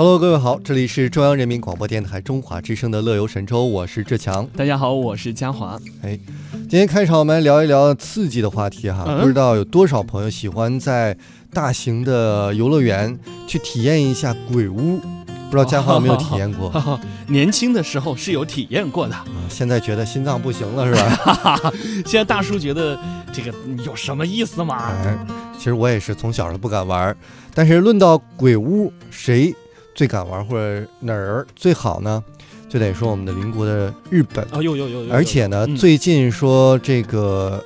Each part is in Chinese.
Hello，各位好，这里是中央人民广播电台中华之声的乐游神州，我是志强。大家好，我是嘉华。哎，今天开场我们来聊一聊刺激的话题哈，嗯不知道有多少朋友喜欢在大型的游乐园去体验一下鬼屋？不知道嘉华有没有体验过？年轻的时候是有体验过的，啊 现在觉得心脏不行了是吧？哈哈。现在大叔觉得这个有什么意思吗？哎，其实我也是从小就不敢玩，但是论到鬼屋，谁最敢玩或者哪儿最好呢？就得说我们的邻国的日本。啊，有有有有，而且呢，嗯最近说这个，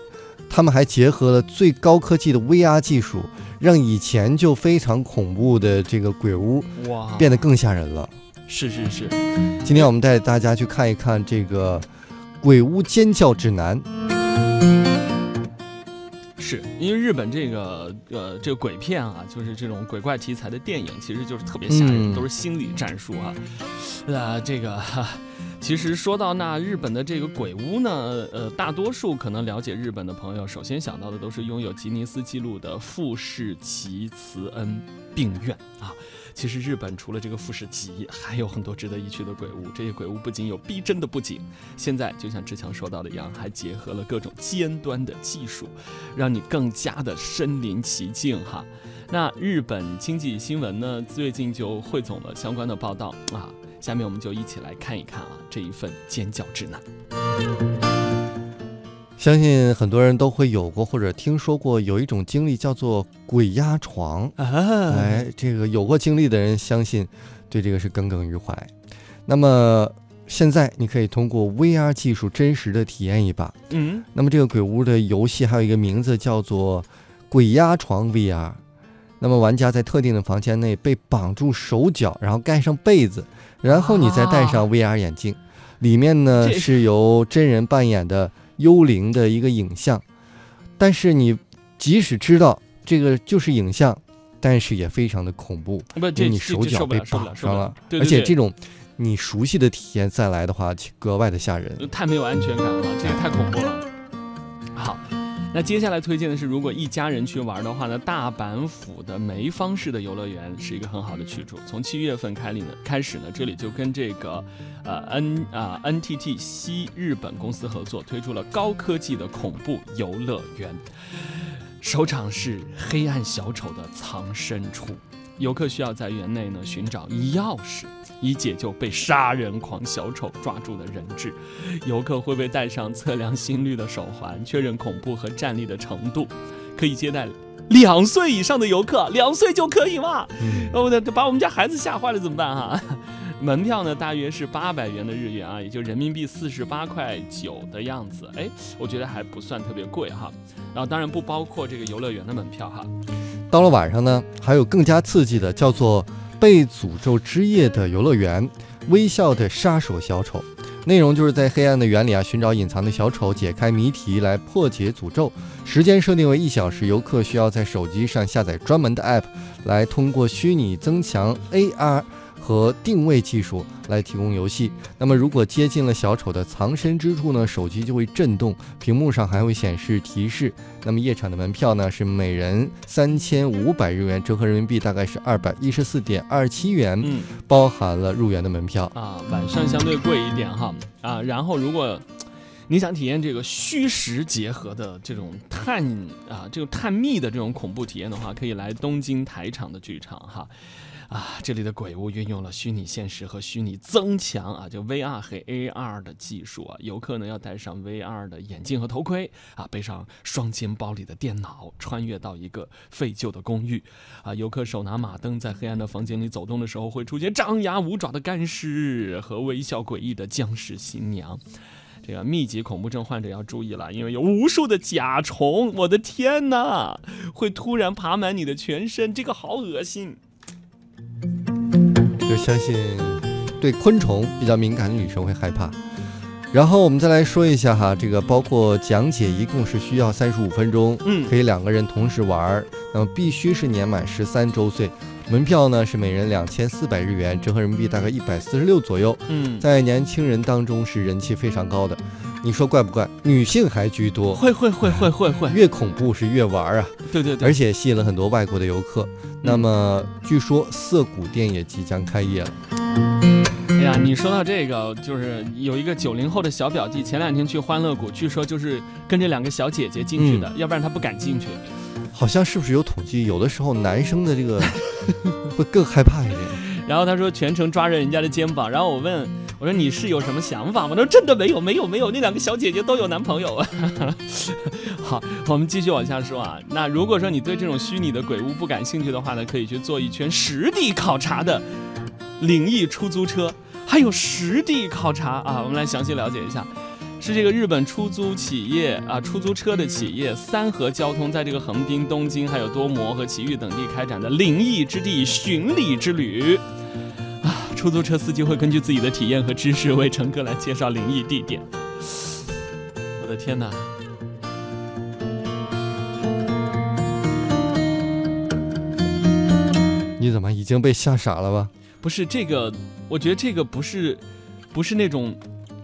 他们还结合了最高科技的 VR 技术，让以前就非常恐怖的这个鬼屋哇，变得更吓人了。是是是，今天我们带大家去看一看这个《鬼屋尖叫指南》。是因为日本这个呃这个鬼片啊，就是这种鬼怪题材的电影，其实就是特别吓人，嗯都是心理战术啊。呃，这个哈。其实说到那日本的这个鬼屋呢，呃，大多数可能了解日本的朋友，首先想到的都是拥有吉尼斯纪录的富士奇慈恩病院啊。其实日本除了这个富士急，还有很多值得一去的鬼屋。这些鬼屋不仅有逼真的布景，现在就像志强说到的一样，还结合了各种尖端的技术，让你更加的身临其境哈。那日本经济新闻呢，最近就汇总了相关的报道啊。下面我们就一起来看一看啊这一份尖叫指南。相信很多人都会有过或者听说过有一种经历叫做鬼压床。啊，哎，这个有过经历的人，相信对这个是耿耿于怀。那么现在你可以通过 VR 技术真实的体验一把。嗯，那么这个鬼屋的游戏还有一个名字叫做“鬼压床 VR”。那么玩家在特定的房间内被绑住手脚，然后盖上被子，然后你再戴上 VR 眼镜，里面呢是由真人扮演的幽灵的一个影像。但是你即使知道这个就是影像，但是也非常的恐怖，不，因为你手脚被绑上了，。对对对而且这种你熟悉的体验再来的话，格外的吓人。太没有安全感了，这也太恐怖了。那接下来推荐的是，如果一家人去玩的话呢，大阪府的梅方式的游乐园是一个很好的去处。从七月份开里呢开始呢，这里就跟这个呃 N 啊、NTT 西日本公司合作，推出了高科技的恐怖游乐园。首场是黑暗小丑的藏身处，游客需要在园内呢寻找钥匙，以解救被杀人狂小丑抓住的人质。游客会被戴上测量心率的手环，确认恐怖和站立的程度，可以接待两岁以上的游客，两岁就可以吗？嗯，哦，那把我们家孩子吓坏了怎么办哈、门票呢，大约是八百元的日元啊，也就人民币四十八块九的样子。哎，我觉得还不算特别贵哈。然后当然不包括这个游乐园的门票哈。到了晚上呢，还有更加刺激的，叫做“被诅咒之夜”的游乐园，微笑的杀手小丑。内容就是在黑暗的园里啊，寻找隐藏的小丑，解开谜题来破解诅咒。时间设定为一小时，游客需要在手机上下载专门的 app，来通过虚拟增强 AR 和定位技术来提供游戏。那么，如果接近了小丑的藏身之处呢，手机就会震动，屏幕上还会显示提示。那么夜场的门票呢是每人三千五百日元，折合人民币大概是二百一十四点二七元，嗯。包含了入园的门票。啊，晚上相对贵一点哈啊，然后如果你想体验这个虚实结合的这种探啊，这种探秘的这种恐怖体验的话，可以来东京台场的剧场哈。啊，这里的鬼屋运用了虚拟现实和虚拟增强啊，就 VR 和 AR 的技术啊。游客呢要戴上 VR 的眼镜和头盔啊，背上双肩包里的电脑，穿越到一个废旧的公寓啊。游客手拿马灯在黑暗的房间里走动的时候，会出现张牙舞爪的干尸和微笑诡异的僵尸新娘。这个密集恐怖症患者要注意了，因为有无数的甲虫，我的天哪，会突然爬满你的全身，这个好恶心。就相信对昆虫比较敏感的女生会害怕。然后我们再来说一下哈，这个包括讲解一共是需要三十五分钟，嗯可以两个人同时玩儿，那么必须是年满十三周岁。门票呢是每人两千四百日元，折合人民币大概一百四十六左右，嗯，在年轻人当中是人气非常高的。你说怪不怪？女性还居多，会会会会会会，越恐怖是越玩啊，对对对，而且吸引了很多外国的游客。那么据说涩谷店也即将开业了。哎呀，你说到这个，就是有一个九零后的小表弟，前两天去欢乐谷，据说就是跟着两个小姐姐进去的，要不然他不敢进去。好像是不是有统计，有的时候男生的这个 会更害怕一点。然后他说全程抓着人家的肩膀，然后我问我说你是有什么想法吗？他说真的没有没有没有，那两个小姐姐都有男朋友啊。好，我们继续往下说啊。那如果说你对这种虚拟的鬼屋不感兴趣的话呢，可以去做一圈实地考察的灵异出租车，还有实地考察啊，我们来详细了解一下。是这个日本出租企业啊，出租车的企业三河交通，在这个横滨、东京还有多摩和埼玉等地开展的灵异之地巡礼之旅，出租车司机会根据自己的体验和知识为乘客来介绍灵异地点。我的天哪！你怎么已经被吓傻了吧？不是这个，我觉得这个不是，不是那种。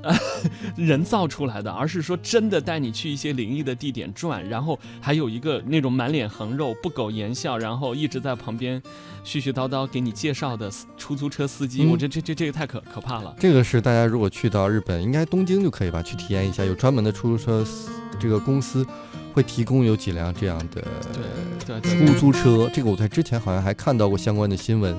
人造出来的，而是说真的带你去一些灵异的地点转，然后还有一个那种满脸横肉、不苟言笑，然后一直在旁边絮絮叨叨给你介绍的出租车司机，我觉得这这这个太可可怕了。这个是大家如果去到日本，应该东京就可以吧，去体验一下，有专门的出租车这个公司会提供有几辆这样的出租车。这个我在之前好像还看到过相关的新闻，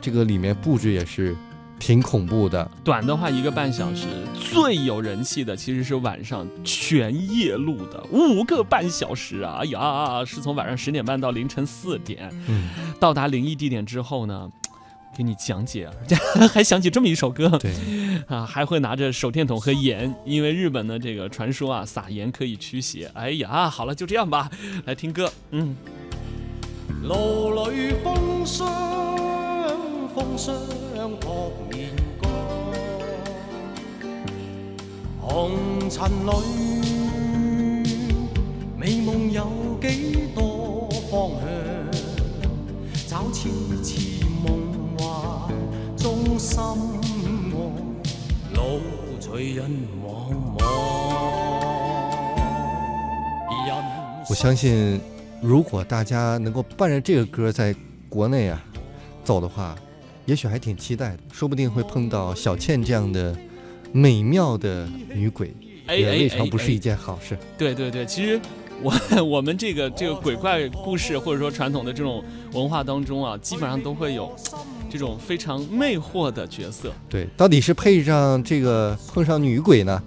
这个里面布置也是。挺恐怖的，短的话一个半小时，最有人气的其实是晚上全夜录的五个半小时啊！哎呀，是从晚上十点半到凌晨四点，嗯，到达灵异地点之后呢，给你讲解，还想起这么一首歌，对，啊，还会拿着手电筒和盐，因为日本的这个传说啊，撒盐可以驱邪。哎呀，好了，就这样吧，来听歌，嗯。路里风霜，风霜扑面干，红尘里美梦有几多方向？找痴痴梦幻中心爱，路随人茫茫。我相信。如果大家能够伴着这个歌在国内啊走的话，也许还挺期待的，说不定会碰到小倩这样的美妙的女鬼，也未尝不是一件好事。对对对，其实我 我们这个这个鬼怪故事或者说传统的这种文化当中啊，基本上都会有这种非常魅惑的角色。对，到底是配上这个碰上女鬼呢，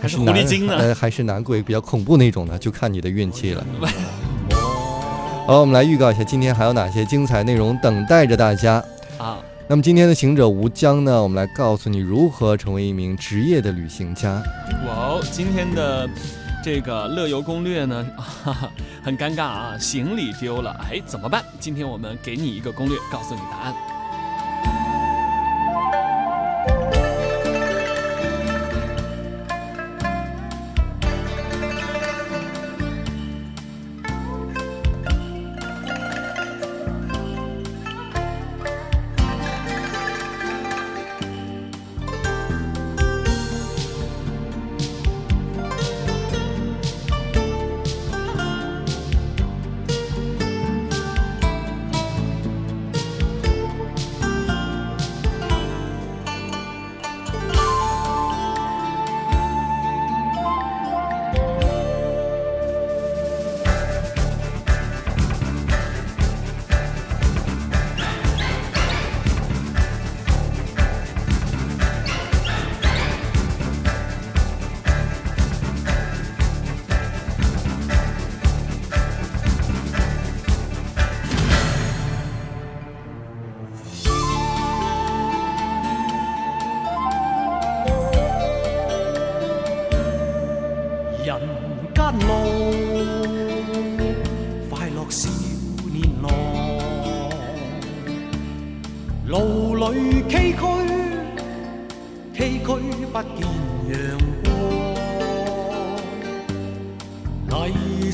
还是狐狸精呢？呃，还是男鬼比较恐怖那种呢？就看你的运气了。好，我们来预告一下，今天还有哪些精彩内容等待着大家啊？那么今天的行者无疆呢？我们来告诉你如何成为一名职业的旅行家。哇哦，今天的这个乐游攻略呢，哈哈，很尴尬啊，行李丢了，哎，怎么办？今天我们给你一个攻略，告诉你答案。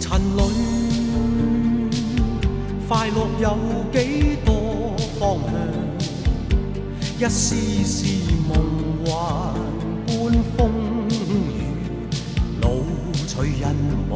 尘里快乐有几多方向？一丝丝梦幻般风雨，谁人亡